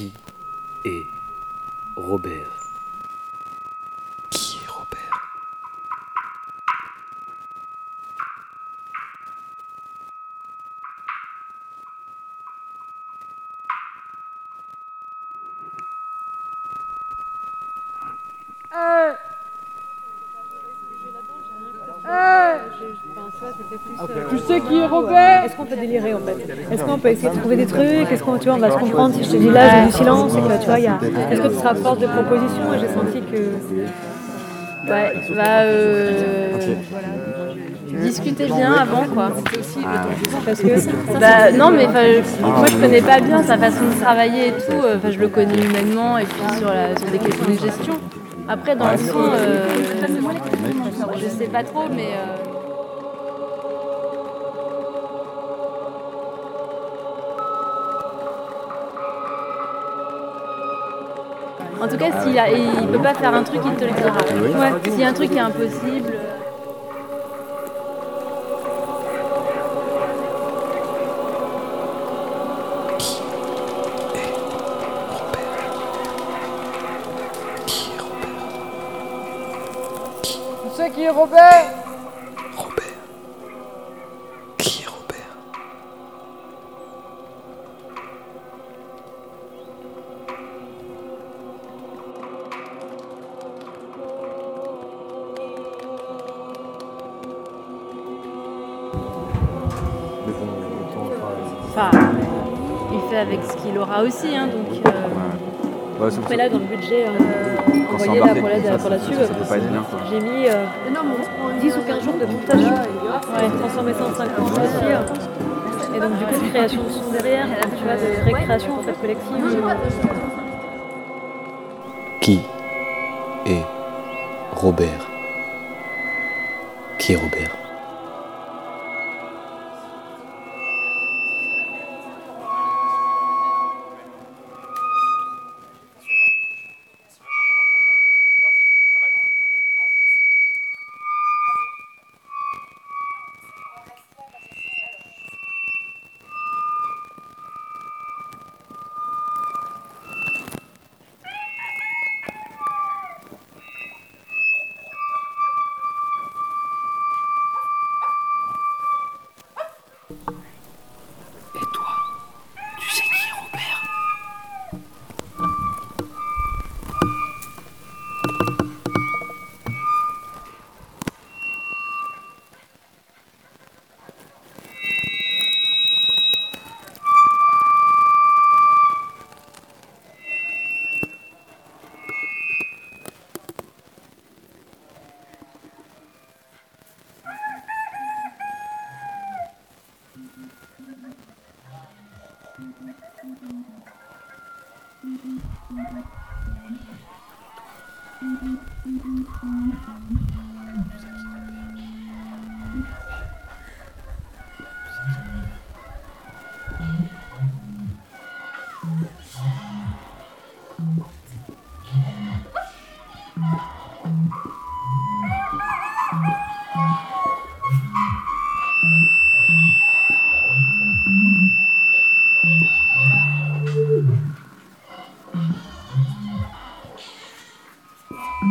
Qui est Robert Tu sais qui est Robert? Est-ce qu'on peut délirer en fait? Est-ce qu'on peut essayer de trouver des trucs? Est-ce qu'on tu vois, on va se comprendre si je te dis là j'ai du silence et que tu vois il y a. Est-ce que tu seras force de proposition? Et j'ai senti que. Ouais, bah euh, discutez bien avant quoi. Parce que. Bah non mais moi je connais pas bien sa façon de travailler et tout. euh, Enfin je le connais humainement et puis sur, la, sur des questions de gestion. Après dans le son, euh, je sais pas trop mais. euh, En tout cas, s'il a, il peut pas faire un truc, il te le dira. Ouais. S'il y a un truc qui est impossible. euh, Qui est Robert Tu sais qui est Robert Robert Enfin, il fait avec ce qu'il aura aussi, hein, donc. euh, Ouais, Mais là dans le budget euh, envoyé là pour la, comme ça, pour la bien, quoi. j'ai mis euh, 10 ou 15 jours de montage. Ouais, transformer ça en 50 aussi. euh. Et donc du coup création de son derrière, tu vois, de vraie création en fait collective. Qui est Robert? Qui est Robert? Yeah. Et toi Est-ce